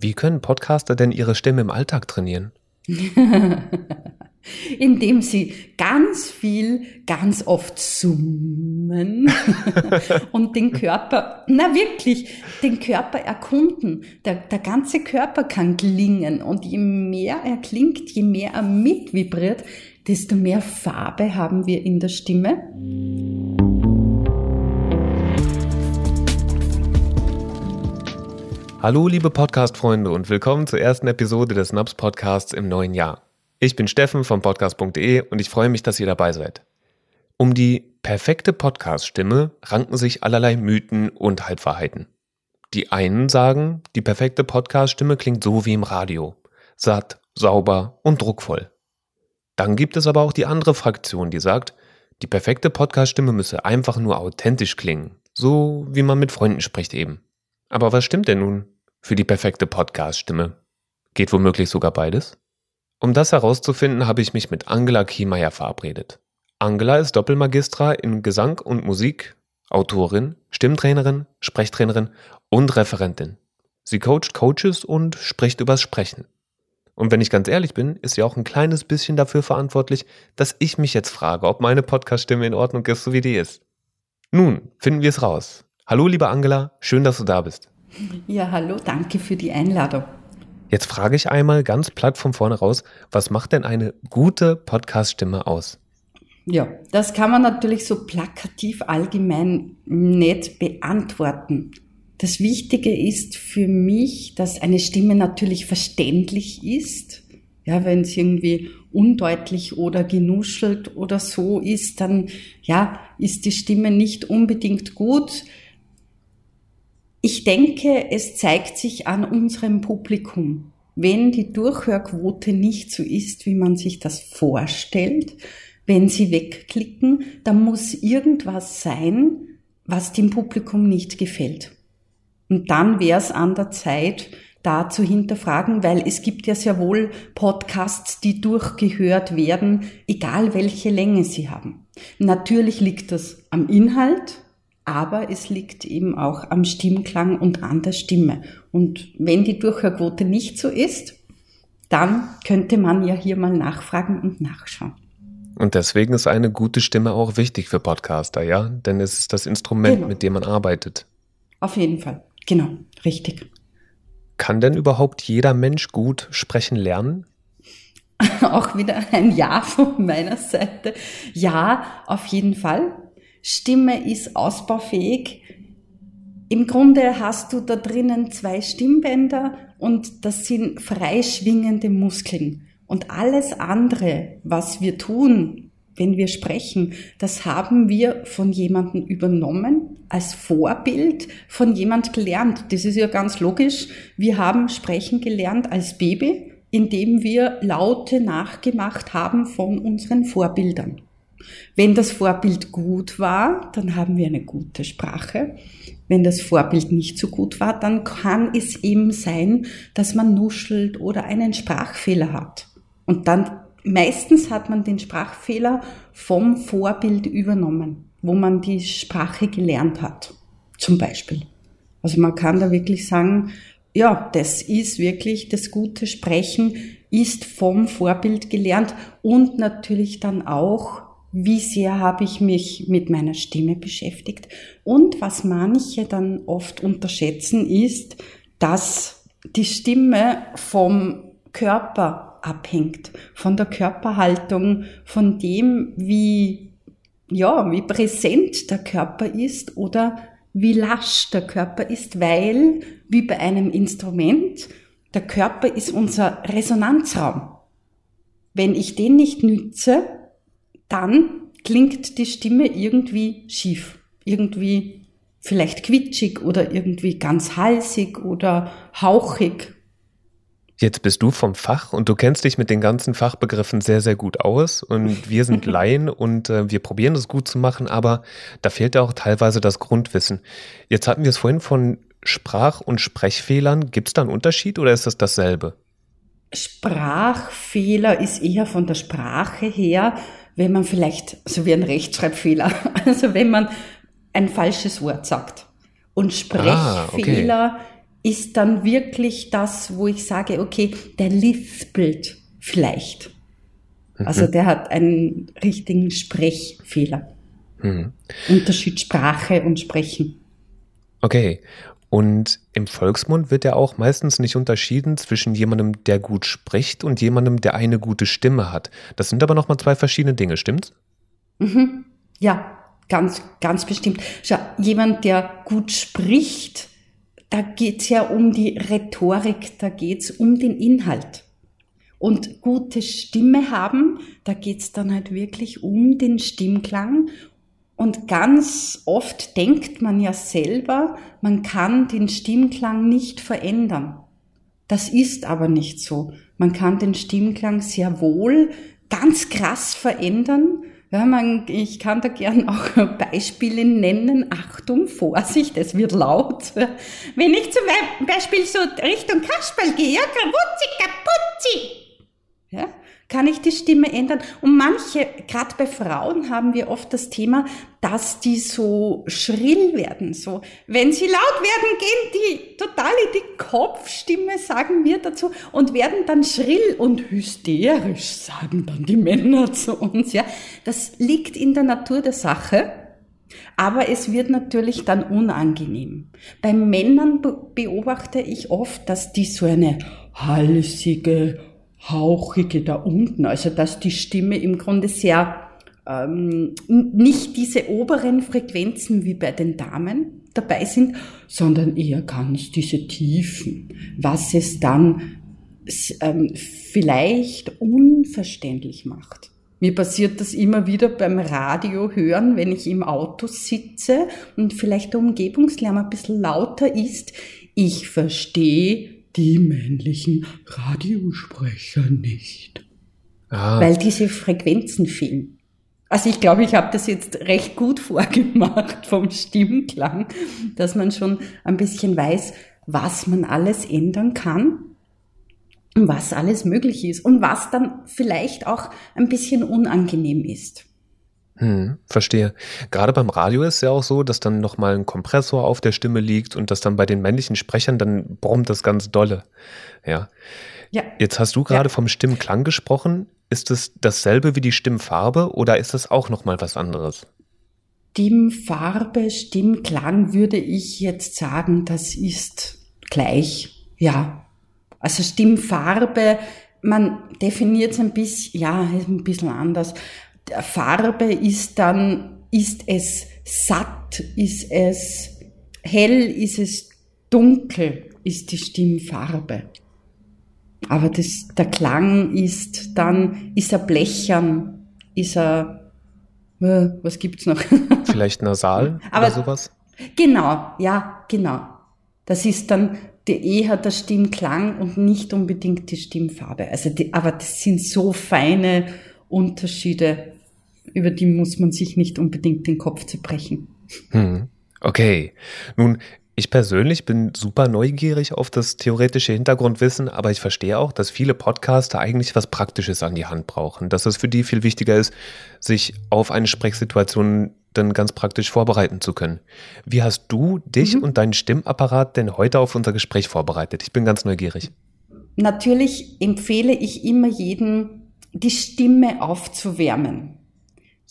Wie können Podcaster denn ihre Stimme im Alltag trainieren? Indem sie ganz viel, ganz oft summen und den Körper, na wirklich, den Körper erkunden. Der, der ganze Körper kann klingen und je mehr er klingt, je mehr er mitvibriert, desto mehr Farbe haben wir in der Stimme. Hallo liebe Podcast-Freunde und willkommen zur ersten Episode des NAPS Podcasts im neuen Jahr. Ich bin Steffen von podcast.de und ich freue mich, dass ihr dabei seid. Um die perfekte Podcast-Stimme ranken sich allerlei Mythen und Halbwahrheiten. Die einen sagen, die perfekte Podcast-Stimme klingt so wie im Radio. Satt, sauber und druckvoll. Dann gibt es aber auch die andere Fraktion, die sagt, die perfekte Podcast-Stimme müsse einfach nur authentisch klingen. So wie man mit Freunden spricht eben. Aber was stimmt denn nun für die perfekte Podcast-Stimme? Geht womöglich sogar beides? Um das herauszufinden, habe ich mich mit Angela Kiemeyer verabredet. Angela ist Doppelmagistra in Gesang und Musik, Autorin, Stimmtrainerin, Sprechtrainerin und Referentin. Sie coacht Coaches und spricht übers Sprechen. Und wenn ich ganz ehrlich bin, ist sie auch ein kleines bisschen dafür verantwortlich, dass ich mich jetzt frage, ob meine Podcast-Stimme in Ordnung ist, so wie die ist. Nun, finden wir es raus. Hallo, liebe Angela, schön, dass du da bist. Ja, hallo, danke für die Einladung. Jetzt frage ich einmal ganz platt von vorne raus, was macht denn eine gute Podcast-Stimme aus? Ja, das kann man natürlich so plakativ allgemein nicht beantworten. Das Wichtige ist für mich, dass eine Stimme natürlich verständlich ist. Ja, wenn es irgendwie undeutlich oder genuschelt oder so ist, dann ja, ist die Stimme nicht unbedingt gut. Ich denke, es zeigt sich an unserem Publikum. Wenn die Durchhörquote nicht so ist, wie man sich das vorstellt, wenn sie wegklicken, dann muss irgendwas sein, was dem Publikum nicht gefällt. Und dann wäre es an der Zeit, da zu hinterfragen, weil es gibt ja sehr wohl Podcasts, die durchgehört werden, egal welche Länge sie haben. Natürlich liegt das am Inhalt, aber es liegt eben auch am Stimmklang und an der Stimme. Und wenn die Durchhörquote nicht so ist, dann könnte man ja hier mal nachfragen und nachschauen. Und deswegen ist eine gute Stimme auch wichtig für Podcaster, ja? Denn es ist das Instrument, genau. mit dem man arbeitet. Auf jeden Fall, genau, richtig. Kann denn überhaupt jeder Mensch gut sprechen lernen? auch wieder ein Ja von meiner Seite. Ja, auf jeden Fall. Stimme ist ausbaufähig. Im Grunde hast du da drinnen zwei Stimmbänder und das sind freischwingende Muskeln. Und alles andere, was wir tun, wenn wir sprechen, das haben wir von jemandem übernommen, als Vorbild von jemand gelernt. Das ist ja ganz logisch. Wir haben sprechen gelernt als Baby, indem wir Laute nachgemacht haben von unseren Vorbildern. Wenn das Vorbild gut war, dann haben wir eine gute Sprache. Wenn das Vorbild nicht so gut war, dann kann es eben sein, dass man nuschelt oder einen Sprachfehler hat. Und dann meistens hat man den Sprachfehler vom Vorbild übernommen, wo man die Sprache gelernt hat. Zum Beispiel. Also man kann da wirklich sagen, ja, das ist wirklich das gute Sprechen, ist vom Vorbild gelernt und natürlich dann auch wie sehr habe ich mich mit meiner Stimme beschäftigt. Und was manche dann oft unterschätzen, ist, dass die Stimme vom Körper abhängt, von der Körperhaltung, von dem, wie, ja, wie präsent der Körper ist oder wie lasch der Körper ist, weil, wie bei einem Instrument, der Körper ist unser Resonanzraum. Wenn ich den nicht nütze, dann klingt die Stimme irgendwie schief, irgendwie vielleicht quitschig oder irgendwie ganz halsig oder hauchig. Jetzt bist du vom Fach und du kennst dich mit den ganzen Fachbegriffen sehr, sehr gut aus und wir sind Laien und äh, wir probieren das gut zu machen, aber da fehlt ja auch teilweise das Grundwissen. Jetzt hatten wir es vorhin von Sprach- und Sprechfehlern. Gibt es da einen Unterschied oder ist das dasselbe? Sprachfehler ist eher von der Sprache her wenn man vielleicht, so wie ein Rechtschreibfehler, also wenn man ein falsches Wort sagt. Und Sprechfehler ah, okay. ist dann wirklich das, wo ich sage, okay, der lispelt vielleicht. Also mhm. der hat einen richtigen Sprechfehler. Mhm. Unterschied Sprache und Sprechen. Okay. Und im Volksmund wird ja auch meistens nicht unterschieden zwischen jemandem, der gut spricht und jemandem, der eine gute Stimme hat. Das sind aber nochmal zwei verschiedene Dinge, stimmt's? Mhm. Ja, ganz, ganz bestimmt. Schau, jemand, der gut spricht, da geht's ja um die Rhetorik, da geht's um den Inhalt. Und gute Stimme haben, da geht's dann halt wirklich um den Stimmklang und ganz oft denkt man ja selber, man kann den Stimmklang nicht verändern. Das ist aber nicht so. Man kann den Stimmklang sehr wohl ganz krass verändern. Ja, man, ich kann da gern auch Beispiele nennen. Achtung, Vorsicht, es wird laut. Wenn ich zum Beispiel so Richtung Kasperl gehe, Krawutzi, Kaputzi, ja, kann ich die Stimme ändern. Und manche, gerade bei Frauen haben wir oft das Thema, dass die so schrill werden. So, wenn sie laut werden, gehen die total in die Kopfstimme, sagen wir dazu, und werden dann schrill und hysterisch, sagen dann die Männer zu uns. Ja, das liegt in der Natur der Sache. Aber es wird natürlich dann unangenehm. Bei Männern beobachte ich oft, dass die so eine halsige, Hauchige da unten, also dass die Stimme im Grunde sehr ähm, nicht diese oberen Frequenzen wie bei den Damen dabei sind, sondern eher ganz diese Tiefen, was es dann ähm, vielleicht unverständlich macht. Mir passiert das immer wieder beim Radio hören, wenn ich im Auto sitze und vielleicht der Umgebungslärm ein bisschen lauter ist. Ich verstehe die männlichen Radiosprecher nicht. Ah. Weil diese Frequenzen fehlen. Also ich glaube, ich habe das jetzt recht gut vorgemacht vom Stimmklang, dass man schon ein bisschen weiß, was man alles ändern kann und was alles möglich ist und was dann vielleicht auch ein bisschen unangenehm ist. Hm, verstehe. Gerade beim Radio ist ja auch so, dass dann nochmal ein Kompressor auf der Stimme liegt und dass dann bei den männlichen Sprechern dann brummt das ganz dolle. Ja. ja. Jetzt hast du gerade ja. vom Stimmklang gesprochen. Ist es dasselbe wie die Stimmfarbe oder ist das auch nochmal was anderes? Stimmfarbe, Stimmklang würde ich jetzt sagen, das ist gleich. Ja. Also Stimmfarbe, man definiert es ein bisschen, ja, ein bisschen anders. Farbe ist dann, ist es satt, ist es hell, ist es dunkel, ist die Stimmfarbe. Aber das, der Klang ist dann, ist er blechern, ist er, äh, was gibt's noch? Vielleicht nasal Aber, oder sowas? Genau, ja, genau. Das ist dann der eher der Stimmklang und nicht unbedingt die Stimmfarbe. Also die, aber das sind so feine Unterschiede über die muss man sich nicht unbedingt den Kopf zerbrechen. Hm. Okay. Nun, ich persönlich bin super neugierig auf das theoretische Hintergrundwissen, aber ich verstehe auch, dass viele Podcaster eigentlich was Praktisches an die Hand brauchen. Dass es für die viel wichtiger ist, sich auf eine Sprechsituation dann ganz praktisch vorbereiten zu können. Wie hast du dich mhm. und deinen Stimmapparat denn heute auf unser Gespräch vorbereitet? Ich bin ganz neugierig. Natürlich empfehle ich immer jedem, die Stimme aufzuwärmen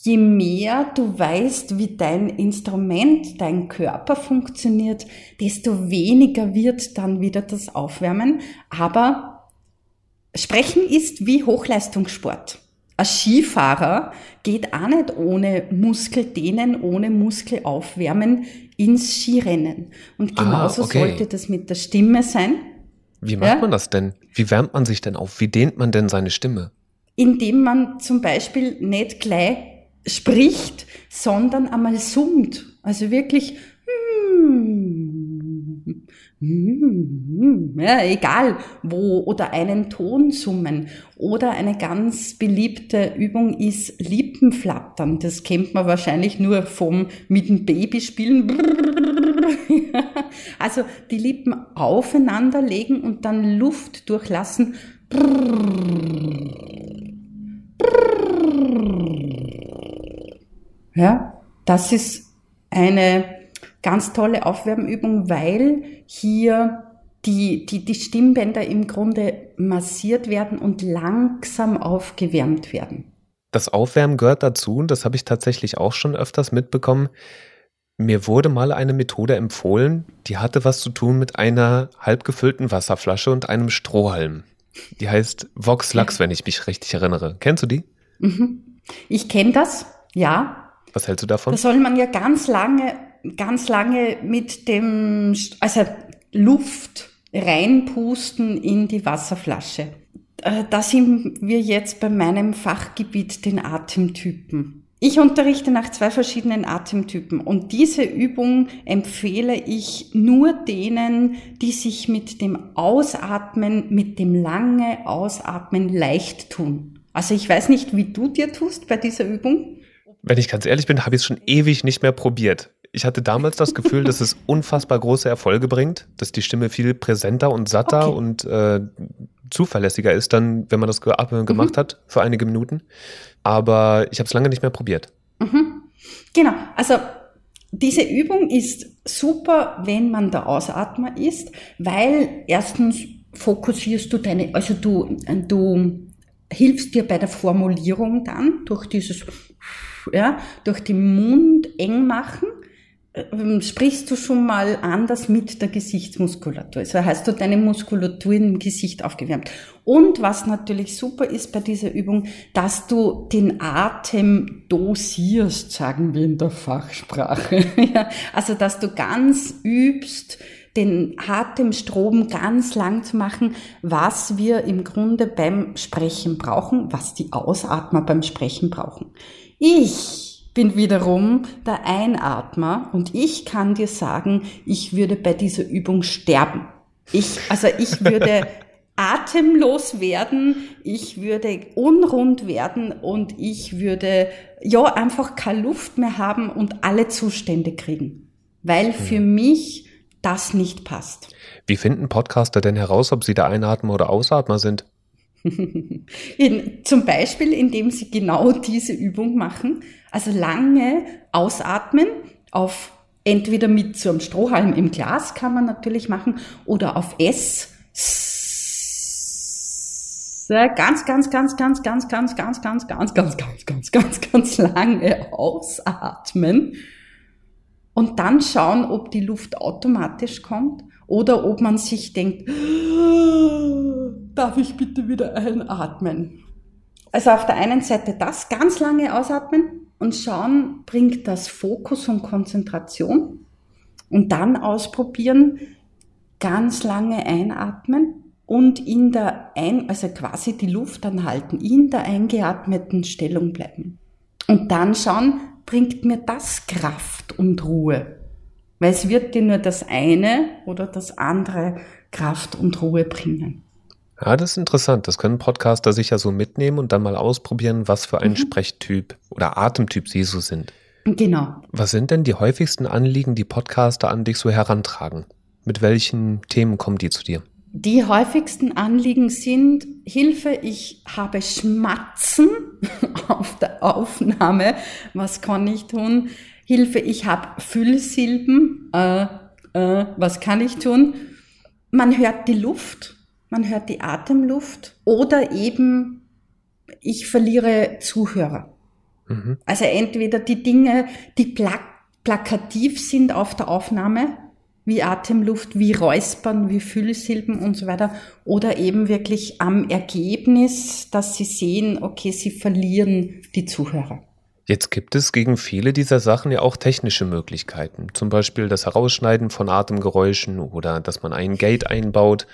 je mehr du weißt, wie dein Instrument, dein Körper funktioniert, desto weniger wird dann wieder das Aufwärmen. Aber Sprechen ist wie Hochleistungssport. Ein Skifahrer geht auch nicht ohne Muskeldehnen, ohne Muskelaufwärmen ins Skirennen. Und ah, genauso ah, okay. sollte das mit der Stimme sein. Wie macht ja? man das denn? Wie wärmt man sich denn auf? Wie dehnt man denn seine Stimme? Indem man zum Beispiel nicht gleich spricht, sondern einmal summt. Also wirklich, hm, hm, ja, egal wo, oder einen Ton summen. Oder eine ganz beliebte Übung ist Lippenflattern. Das kennt man wahrscheinlich nur vom mit dem Baby spielen. Also die Lippen aufeinander legen und dann Luft durchlassen. Ja, das ist eine ganz tolle Aufwärmübung, weil hier die, die, die Stimmbänder im Grunde massiert werden und langsam aufgewärmt werden. Das Aufwärmen gehört dazu und das habe ich tatsächlich auch schon öfters mitbekommen. Mir wurde mal eine Methode empfohlen, die hatte was zu tun mit einer halb gefüllten Wasserflasche und einem Strohhalm. Die heißt Vox Lux, wenn ich mich richtig erinnere. Kennst du die? Mhm. Ich kenne das, ja. Was hältst du davon? Da soll man ja ganz lange, ganz lange mit dem, also Luft reinpusten in die Wasserflasche. Äh, da sind wir jetzt bei meinem Fachgebiet, den Atemtypen. Ich unterrichte nach zwei verschiedenen Atemtypen und diese Übung empfehle ich nur denen, die sich mit dem Ausatmen, mit dem lange Ausatmen leicht tun. Also ich weiß nicht, wie du dir tust bei dieser Übung. Wenn ich ganz ehrlich bin, habe ich es schon ewig nicht mehr probiert. Ich hatte damals das Gefühl, dass es unfassbar große Erfolge bringt, dass die Stimme viel präsenter und satter okay. und äh, zuverlässiger ist, dann, wenn man das ge äh, gemacht mhm. hat für einige Minuten. Aber ich habe es lange nicht mehr probiert. Mhm. Genau, also diese Übung ist super, wenn man der Ausatmer ist, weil erstens fokussierst du deine, also du, du hilfst dir bei der Formulierung dann durch dieses, ja, durch den Mund eng machen ähm, sprichst du schon mal anders mit der Gesichtsmuskulatur. Also hast du deine Muskulatur im Gesicht aufgewärmt. Und was natürlich super ist bei dieser Übung, dass du den Atem dosierst, sagen wir in der Fachsprache. also, dass du ganz übst, den Atemstrom ganz lang zu machen, was wir im Grunde beim Sprechen brauchen, was die Ausatmer beim Sprechen brauchen. Ich bin wiederum der Einatmer und ich kann dir sagen, ich würde bei dieser Übung sterben. Ich, also ich würde atemlos werden, ich würde unrund werden und ich würde ja einfach keine Luft mehr haben und alle Zustände kriegen, weil für hm. mich das nicht passt. Wie finden Podcaster denn heraus, ob sie der Einatmer oder Ausatmer sind? In, zum Beispiel, indem sie genau diese Übung machen. Also lange ausatmen auf entweder mit so einem Strohhalm im Glas kann man natürlich machen oder auf S. Ganz, ganz, ganz, ganz, ganz, ganz, ganz, ganz, ganz, ganz, ganz, ganz, ganz, ganz lange ausatmen und dann schauen, ob die Luft automatisch kommt oder ob man sich denkt, darf ich bitte wieder einatmen? Also auf der einen Seite das ganz lange ausatmen und schauen, bringt das Fokus und Konzentration und dann ausprobieren, ganz lange einatmen und in der ein, also quasi die Luft anhalten, in der eingeatmeten Stellung bleiben. Und dann schauen, bringt mir das Kraft und Ruhe? Weil es wird dir nur das eine oder das andere Kraft und Ruhe bringen. Ja, das ist interessant. Das können Podcaster sicher so mitnehmen und dann mal ausprobieren, was für ein mhm. Sprechtyp oder Atemtyp sie so sind. Genau. Was sind denn die häufigsten Anliegen, die Podcaster an dich so herantragen? Mit welchen Themen kommen die zu dir? Die häufigsten Anliegen sind Hilfe, ich habe Schmatzen auf der Aufnahme. Was kann ich tun? Hilfe, ich habe Füllsilben. Äh, äh, was kann ich tun? Man hört die Luft man hört die Atemluft oder eben ich verliere Zuhörer. Mhm. Also entweder die Dinge, die plak plakativ sind auf der Aufnahme, wie Atemluft, wie Räuspern, wie Füllsilben und so weiter, oder eben wirklich am Ergebnis, dass sie sehen, okay, sie verlieren die Zuhörer. Jetzt gibt es gegen viele dieser Sachen ja auch technische Möglichkeiten, zum Beispiel das Herausschneiden von Atemgeräuschen oder dass man ein Gate einbaut.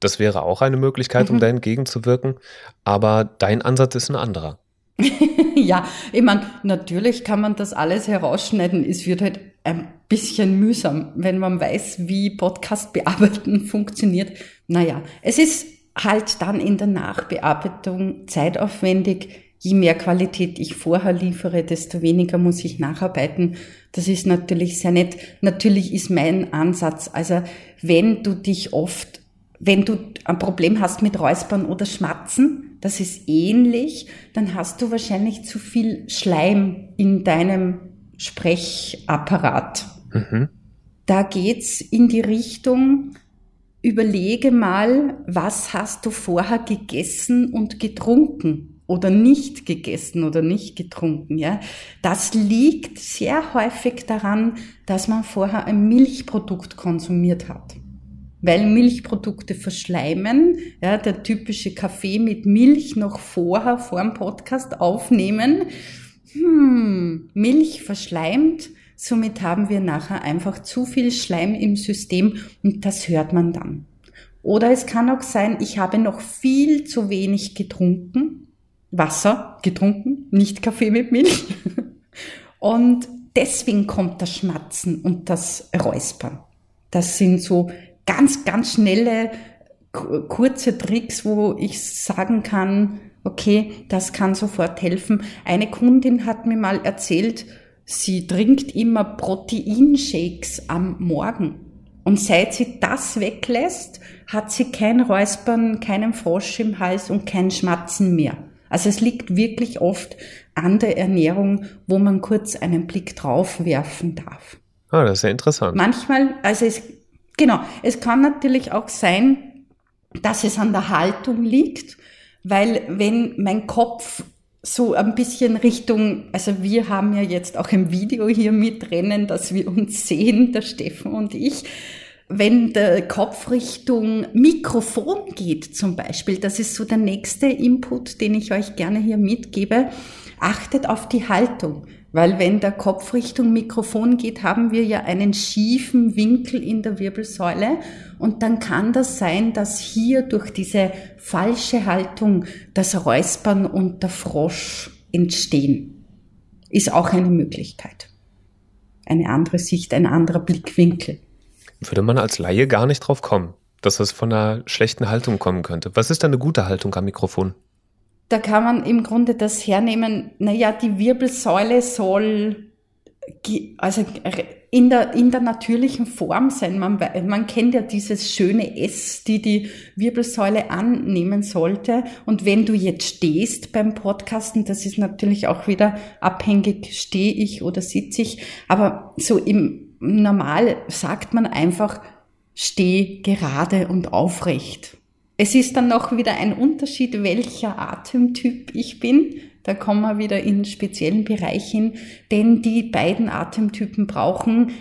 Das wäre auch eine Möglichkeit, um mhm. da entgegenzuwirken. Aber dein Ansatz ist ein anderer. ja, ich meine, natürlich kann man das alles herausschneiden. Es wird halt ein bisschen mühsam, wenn man weiß, wie Podcast bearbeiten funktioniert. Naja, es ist halt dann in der Nachbearbeitung zeitaufwendig. Je mehr Qualität ich vorher liefere, desto weniger muss ich nacharbeiten. Das ist natürlich sehr nett. Natürlich ist mein Ansatz, also wenn du dich oft wenn du ein Problem hast mit Räuspern oder Schmatzen, das ist ähnlich, dann hast du wahrscheinlich zu viel Schleim in deinem Sprechapparat. Mhm. Da geht's in die Richtung, überlege mal, was hast du vorher gegessen und getrunken oder nicht gegessen oder nicht getrunken, ja. Das liegt sehr häufig daran, dass man vorher ein Milchprodukt konsumiert hat. Weil Milchprodukte verschleimen, ja, der typische Kaffee mit Milch noch vorher, vor dem Podcast aufnehmen. Hm, Milch verschleimt, Somit haben wir nachher einfach zu viel Schleim im System und das hört man dann. Oder es kann auch sein, ich habe noch viel zu wenig getrunken, Wasser getrunken, nicht Kaffee mit Milch. Und deswegen kommt das Schmatzen und das Räuspern. Das sind so ganz, ganz schnelle, kurze Tricks, wo ich sagen kann, okay, das kann sofort helfen. Eine Kundin hat mir mal erzählt, Sie trinkt immer Proteinshakes am Morgen. Und seit sie das weglässt, hat sie kein Räuspern, keinen Frosch im Hals und kein Schmatzen mehr. Also es liegt wirklich oft an der Ernährung, wo man kurz einen Blick drauf werfen darf. Ah, das ist ja interessant. Manchmal, also es, genau, es kann natürlich auch sein, dass es an der Haltung liegt, weil wenn mein Kopf so ein bisschen Richtung, also wir haben ja jetzt auch im Video hier mit Rennen, dass wir uns sehen, der Steffen und ich. Wenn der Kopf Richtung Mikrofon geht zum Beispiel, das ist so der nächste Input, den ich euch gerne hier mitgebe, achtet auf die Haltung. Weil wenn der Kopf Richtung Mikrofon geht, haben wir ja einen schiefen Winkel in der Wirbelsäule und dann kann das sein, dass hier durch diese falsche Haltung das Räuspern und der Frosch entstehen. Ist auch eine Möglichkeit. Eine andere Sicht, ein anderer Blickwinkel. Würde man als Laie gar nicht drauf kommen, dass das von einer schlechten Haltung kommen könnte. Was ist eine gute Haltung am Mikrofon? da kann man im Grunde das hernehmen, naja, die Wirbelsäule soll also in der, in der natürlichen Form sein. Man, man kennt ja dieses schöne S, die die Wirbelsäule annehmen sollte. Und wenn du jetzt stehst beim Podcasten, das ist natürlich auch wieder abhängig, stehe ich oder sitze ich. Aber so im Normal sagt man einfach, steh gerade und aufrecht. Es ist dann noch wieder ein Unterschied, welcher Atemtyp ich bin. Da kommen wir wieder in einen speziellen Bereich hin, denn die beiden Atemtypen brauchen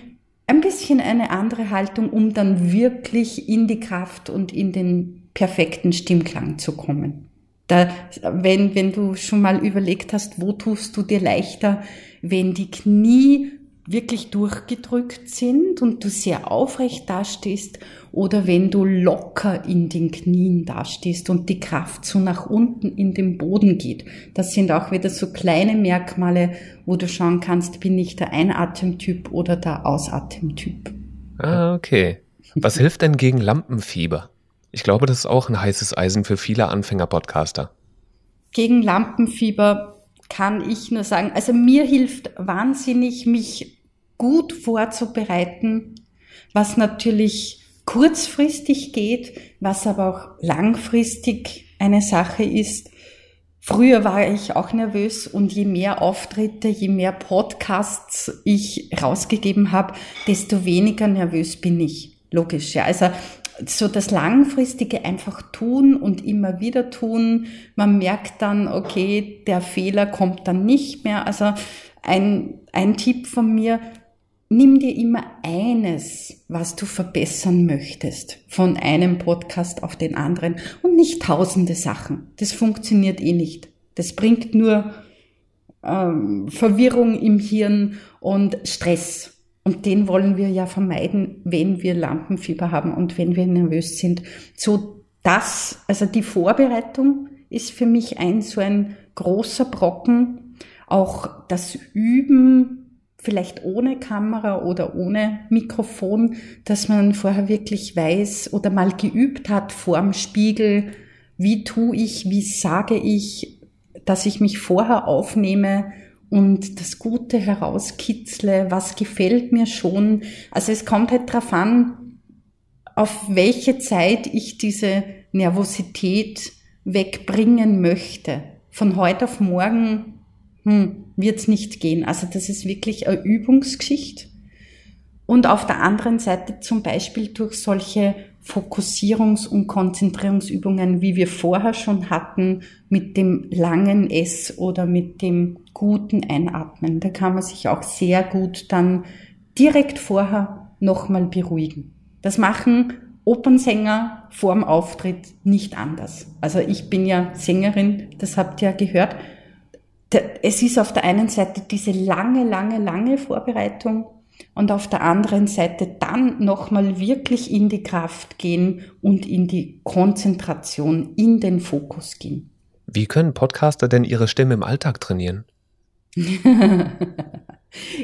ein bisschen eine andere Haltung, um dann wirklich in die Kraft und in den perfekten Stimmklang zu kommen. Da, wenn, wenn du schon mal überlegt hast, wo tust du dir leichter, wenn die Knie wirklich durchgedrückt sind und du sehr aufrecht dastehst oder wenn du locker in den Knien dastehst und die Kraft so nach unten in den Boden geht. Das sind auch wieder so kleine Merkmale, wo du schauen kannst, bin ich der Einatemtyp oder der Ausatemtyp. Ah, okay. Was hilft denn gegen Lampenfieber? Ich glaube, das ist auch ein heißes Eisen für viele Anfänger-Podcaster. Gegen Lampenfieber kann ich nur sagen, also mir hilft wahnsinnig, mich gut vorzubereiten, was natürlich kurzfristig geht, was aber auch langfristig eine Sache ist. Früher war ich auch nervös und je mehr Auftritte, je mehr Podcasts ich rausgegeben habe, desto weniger nervös bin ich. Logisch, ja. Also so das Langfristige einfach tun und immer wieder tun. Man merkt dann, okay, der Fehler kommt dann nicht mehr. Also ein, ein Tipp von mir, nimm dir immer eines, was du verbessern möchtest, von einem Podcast auf den anderen und nicht tausende Sachen. Das funktioniert eh nicht. Das bringt nur ähm, Verwirrung im Hirn und Stress. Und den wollen wir ja vermeiden, wenn wir Lampenfieber haben und wenn wir nervös sind. So das, also die Vorbereitung ist für mich ein so ein großer Brocken. Auch das Üben, vielleicht ohne Kamera oder ohne Mikrofon, dass man vorher wirklich weiß oder mal geübt hat vorm Spiegel, wie tue ich, wie sage ich, dass ich mich vorher aufnehme, und das Gute herauskitzle, was gefällt mir schon. Also es kommt halt drauf an, auf welche Zeit ich diese Nervosität wegbringen möchte. Von heute auf morgen hm, wird es nicht gehen. Also das ist wirklich eine Übungsgeschichte. Und auf der anderen Seite zum Beispiel durch solche Fokussierungs- und Konzentrierungsübungen, wie wir vorher schon hatten, mit dem langen S oder mit dem guten Einatmen. Da kann man sich auch sehr gut dann direkt vorher nochmal beruhigen. Das machen Opernsänger vorm Auftritt nicht anders. Also ich bin ja Sängerin, das habt ihr ja gehört. Es ist auf der einen Seite diese lange, lange, lange Vorbereitung und auf der anderen Seite dann nochmal wirklich in die Kraft gehen und in die Konzentration, in den Fokus gehen. Wie können Podcaster denn ihre Stimme im Alltag trainieren?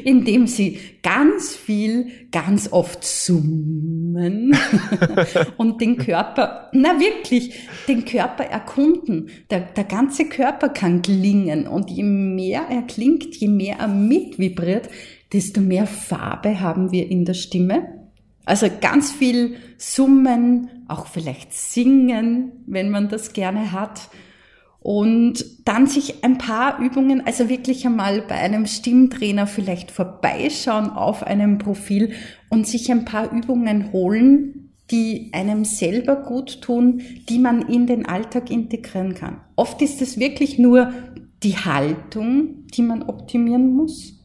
indem sie ganz viel, ganz oft summen und den Körper, na wirklich, den Körper erkunden. Der, der ganze Körper kann klingen und je mehr er klingt, je mehr er mitvibriert, desto mehr Farbe haben wir in der Stimme. Also ganz viel summen, auch vielleicht singen, wenn man das gerne hat und dann sich ein paar Übungen, also wirklich einmal bei einem Stimmtrainer vielleicht vorbeischauen auf einem Profil und sich ein paar Übungen holen, die einem selber gut tun, die man in den Alltag integrieren kann. Oft ist es wirklich nur die Haltung, die man optimieren muss.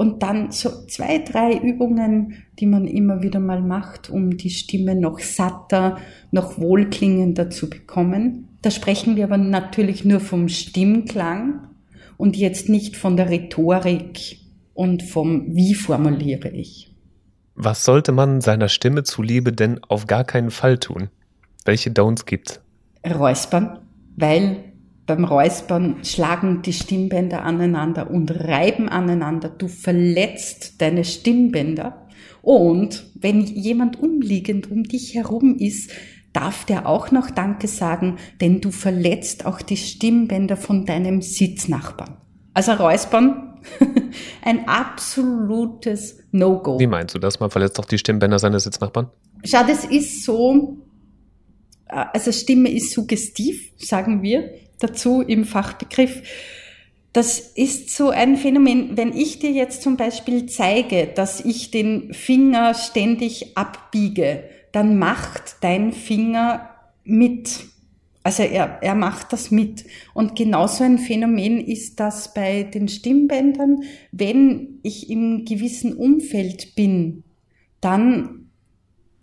Und dann so zwei, drei Übungen, die man immer wieder mal macht, um die Stimme noch satter, noch wohlklingender zu bekommen. Da sprechen wir aber natürlich nur vom Stimmklang und jetzt nicht von der Rhetorik und vom Wie formuliere ich. Was sollte man seiner Stimme zuliebe denn auf gar keinen Fall tun? Welche Don'ts gibt's? Räuspern, weil beim Räuspern schlagen die Stimmbänder aneinander und reiben aneinander. Du verletzt deine Stimmbänder. Und wenn jemand umliegend um dich herum ist, darf der auch noch Danke sagen, denn du verletzt auch die Stimmbänder von deinem Sitznachbarn. Also Räuspern, ein absolutes No-Go. Wie meinst du das? Man verletzt doch die Stimmbänder seines Sitznachbarn? Schau, das ist so, äh, also Stimme ist suggestiv, sagen wir dazu im Fachbegriff. Das ist so ein Phänomen, wenn ich dir jetzt zum Beispiel zeige, dass ich den Finger ständig abbiege, dann macht dein Finger mit. Also er, er macht das mit. Und genauso ein Phänomen ist das bei den Stimmbändern. Wenn ich im gewissen Umfeld bin, dann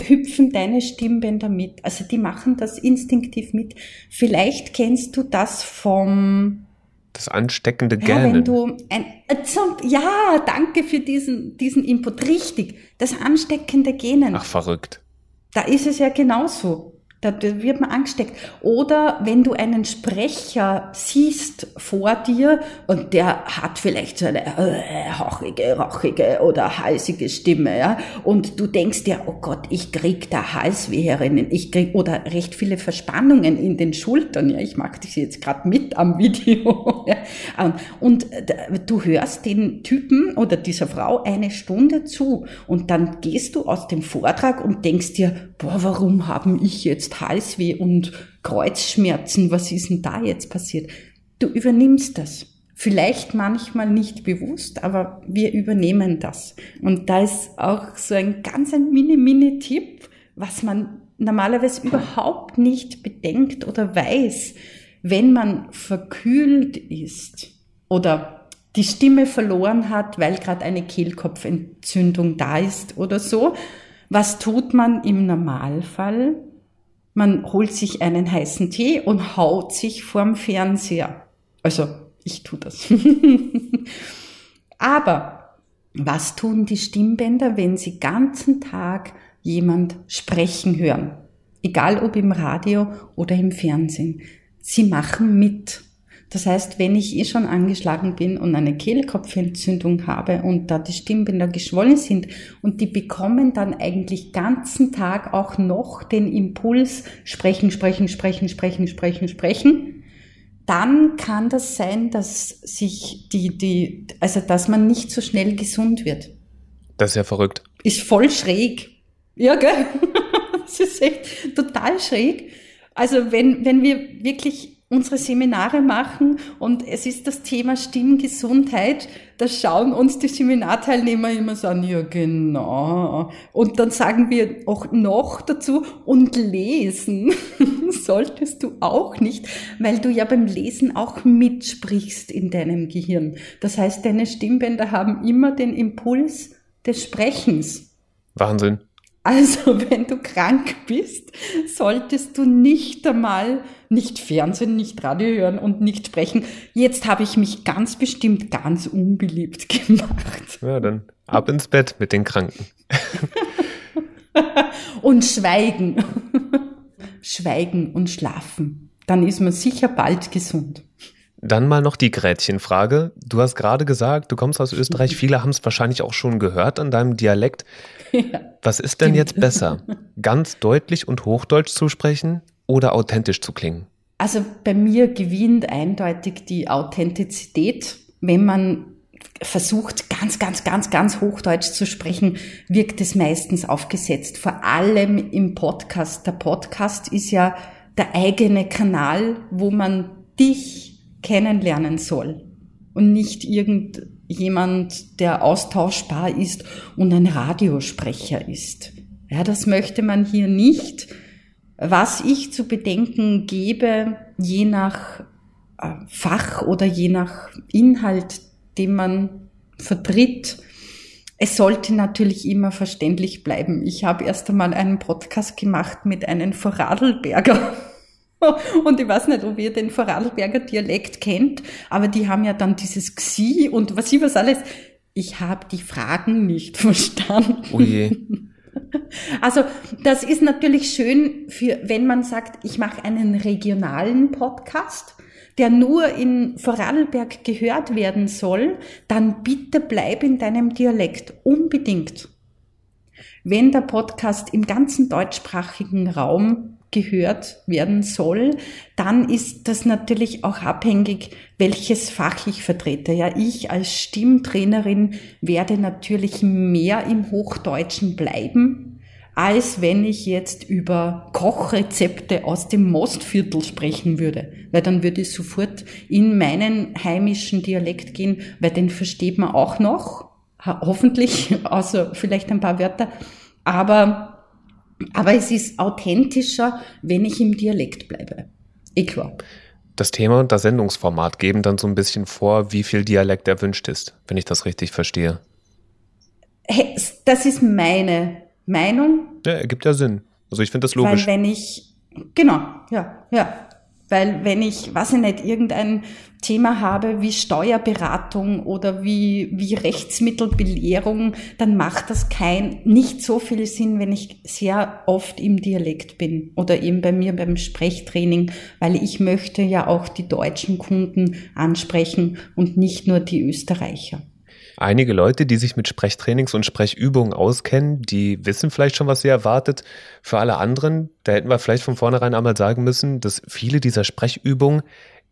hüpfen deine Stimmbänder mit. Also die machen das instinktiv mit. Vielleicht kennst du das vom das ansteckende Gähnen. Ja, wenn du ein, ja, danke für diesen, diesen Input. Richtig. Das ansteckende Gähnen. Ach, verrückt. Da ist es ja genauso. Da wird man angesteckt. Oder wenn du einen Sprecher siehst vor dir und der hat vielleicht so eine äh, hauchige, rauchige oder halsige Stimme, ja, und du denkst dir, oh Gott, ich krieg da Halsweherinnen, ich krieg oder recht viele Verspannungen in den Schultern, ja, ich mag dich jetzt gerade mit am Video, ja, und du hörst den Typen oder dieser Frau eine Stunde zu und dann gehst du aus dem Vortrag und denkst dir, boah, warum haben ich jetzt jetzt Halsweh und Kreuzschmerzen, was ist denn da jetzt passiert? Du übernimmst das. Vielleicht manchmal nicht bewusst, aber wir übernehmen das. Und da ist auch so ein ganz ein mini-mini-Tipp, was man normalerweise überhaupt nicht bedenkt oder weiß, wenn man verkühlt ist oder die Stimme verloren hat, weil gerade eine Kehlkopfentzündung da ist oder so. Was tut man im Normalfall? Man holt sich einen heißen Tee und haut sich vorm Fernseher. Also, ich tue das. Aber was tun die Stimmbänder, wenn sie ganzen Tag jemand sprechen hören? Egal ob im Radio oder im Fernsehen. Sie machen mit. Das heißt, wenn ich eh schon angeschlagen bin und eine Kehlkopfentzündung habe und da die Stimmbänder geschwollen sind und die bekommen dann eigentlich ganzen Tag auch noch den Impuls sprechen, sprechen, sprechen, sprechen, sprechen, sprechen, dann kann das sein, dass sich die, die, also dass man nicht so schnell gesund wird. Das ist ja verrückt. Ist voll schräg. Ja, gell? Das ist echt total schräg. Also wenn, wenn wir wirklich unsere Seminare machen und es ist das Thema Stimmgesundheit, da schauen uns die Seminarteilnehmer immer so an, ja genau. Und dann sagen wir auch noch dazu, und lesen solltest du auch nicht, weil du ja beim Lesen auch mitsprichst in deinem Gehirn. Das heißt, deine Stimmbänder haben immer den Impuls des Sprechens. Wahnsinn. Also, wenn du krank bist, solltest du nicht einmal nicht Fernsehen, nicht Radio hören und nicht sprechen. Jetzt habe ich mich ganz bestimmt ganz unbeliebt gemacht. Ja, dann ab ins Bett mit den Kranken. und schweigen. schweigen und schlafen. Dann ist man sicher bald gesund. Dann mal noch die Gretchenfrage. Du hast gerade gesagt, du kommst aus Österreich. Viele haben es wahrscheinlich auch schon gehört an deinem Dialekt. Ja, Was ist denn jetzt besser? Ganz deutlich und Hochdeutsch zu sprechen oder authentisch zu klingen? Also bei mir gewinnt eindeutig die Authentizität. Wenn man versucht, ganz, ganz, ganz, ganz Hochdeutsch zu sprechen, wirkt es meistens aufgesetzt. Vor allem im Podcast. Der Podcast ist ja der eigene Kanal, wo man dich kennenlernen soll und nicht irgend jemand, der austauschbar ist und ein Radiosprecher ist. Ja, das möchte man hier nicht. Was ich zu bedenken gebe, je nach äh, Fach oder je nach Inhalt, den man vertritt, es sollte natürlich immer verständlich bleiben. Ich habe erst einmal einen Podcast gemacht mit einem Vorarlberger Und ich weiß nicht, ob ihr den Vorarlberger Dialekt kennt, aber die haben ja dann dieses Xi und was ich was alles. Ich habe die Fragen nicht verstanden. Oh je. Also das ist natürlich schön, für, wenn man sagt, ich mache einen regionalen Podcast, der nur in Vorarlberg gehört werden soll, dann bitte bleib in deinem Dialekt unbedingt. Wenn der Podcast im ganzen deutschsprachigen Raum gehört werden soll, dann ist das natürlich auch abhängig, welches Fach ich vertrete. Ja, ich als Stimmtrainerin werde natürlich mehr im Hochdeutschen bleiben, als wenn ich jetzt über Kochrezepte aus dem Mostviertel sprechen würde. Weil dann würde ich sofort in meinen heimischen Dialekt gehen, weil den versteht man auch noch, hoffentlich, außer vielleicht ein paar Wörter. Aber aber es ist authentischer, wenn ich im Dialekt bleibe. Equal. Das Thema und das Sendungsformat geben dann so ein bisschen vor, wie viel Dialekt erwünscht ist, wenn ich das richtig verstehe. Das ist meine Meinung. Ja, ergibt ja Sinn. Also ich finde das logisch. Weil wenn ich, genau, ja, ja. Weil wenn ich, weiß ich nicht, irgendein Thema habe wie Steuerberatung oder wie, wie Rechtsmittelbelehrung, dann macht das kein, nicht so viel Sinn, wenn ich sehr oft im Dialekt bin oder eben bei mir beim Sprechtraining, weil ich möchte ja auch die deutschen Kunden ansprechen und nicht nur die Österreicher. Einige Leute, die sich mit Sprechtrainings und Sprechübungen auskennen, die wissen vielleicht schon, was sie erwartet. Für alle anderen, da hätten wir vielleicht von vornherein einmal sagen müssen, dass viele dieser Sprechübungen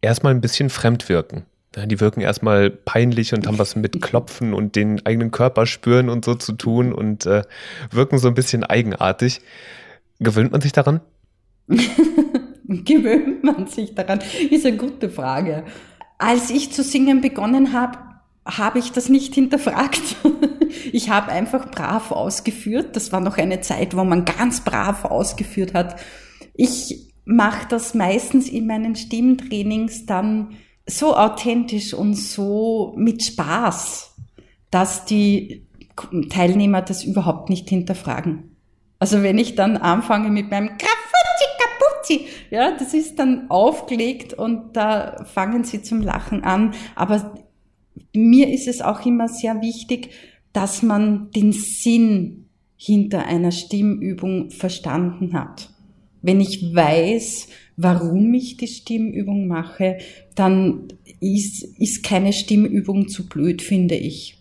erstmal ein bisschen fremd wirken. Die wirken erstmal peinlich und haben was mit Klopfen und den eigenen Körper spüren und so zu tun und äh, wirken so ein bisschen eigenartig. Gewöhnt man sich daran? Gewöhnt man sich daran? Ist eine gute Frage. Als ich zu singen begonnen habe, habe ich das nicht hinterfragt. Ich habe einfach brav ausgeführt. Das war noch eine Zeit, wo man ganz brav ausgeführt hat. Ich mache das meistens in meinen Stimmtrainings dann so authentisch und so mit Spaß, dass die Teilnehmer das überhaupt nicht hinterfragen. Also wenn ich dann anfange mit meinem Grafuzzi Kapuzzi, ja, das ist dann aufgelegt und da fangen sie zum Lachen an. Aber mir ist es auch immer sehr wichtig, dass man den Sinn hinter einer Stimmübung verstanden hat. Wenn ich weiß, warum ich die Stimmübung mache, dann ist, ist keine Stimmübung zu blöd, finde ich.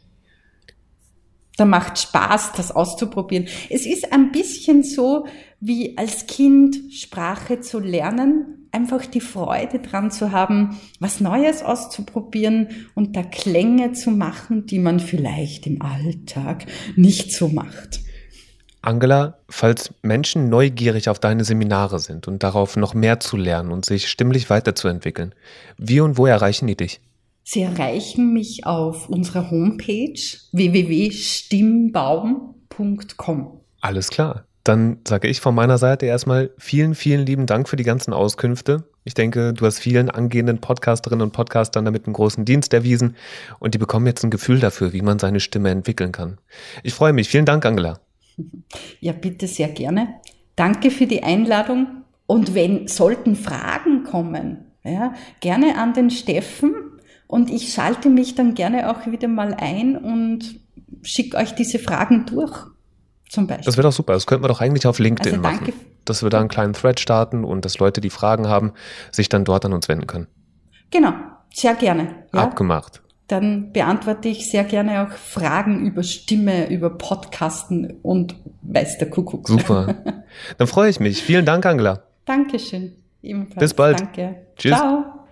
Da macht Spaß, das auszuprobieren. Es ist ein bisschen so, wie als Kind Sprache zu lernen, einfach die Freude dran zu haben, was Neues auszuprobieren und da Klänge zu machen, die man vielleicht im Alltag nicht so macht. Angela, falls Menschen neugierig auf deine Seminare sind und darauf noch mehr zu lernen und sich stimmlich weiterzuentwickeln, wie und wo erreichen die dich? Sie erreichen mich auf unserer Homepage www.stimmbaum.com. Alles klar. Dann sage ich von meiner Seite erstmal vielen, vielen lieben Dank für die ganzen Auskünfte. Ich denke, du hast vielen angehenden Podcasterinnen und Podcastern damit einen großen Dienst erwiesen und die bekommen jetzt ein Gefühl dafür, wie man seine Stimme entwickeln kann. Ich freue mich. Vielen Dank, Angela. Ja, bitte sehr gerne. Danke für die Einladung. Und wenn sollten Fragen kommen, ja, gerne an den Steffen und ich schalte mich dann gerne auch wieder mal ein und schicke euch diese Fragen durch. Zum Beispiel. Das wäre doch super. Das könnten wir doch eigentlich auf LinkedIn also machen. Dass wir da einen kleinen Thread starten und dass Leute, die Fragen haben, sich dann dort an uns wenden können. Genau, sehr gerne. Ja? Abgemacht. Dann beantworte ich sehr gerne auch Fragen über Stimme, über Podcasten und weiß der Kuckuck. Super. Dann freue ich mich. Vielen Dank, Angela. Dankeschön. Ebenfalls. Bis bald. Danke. Tschüss. Ciao.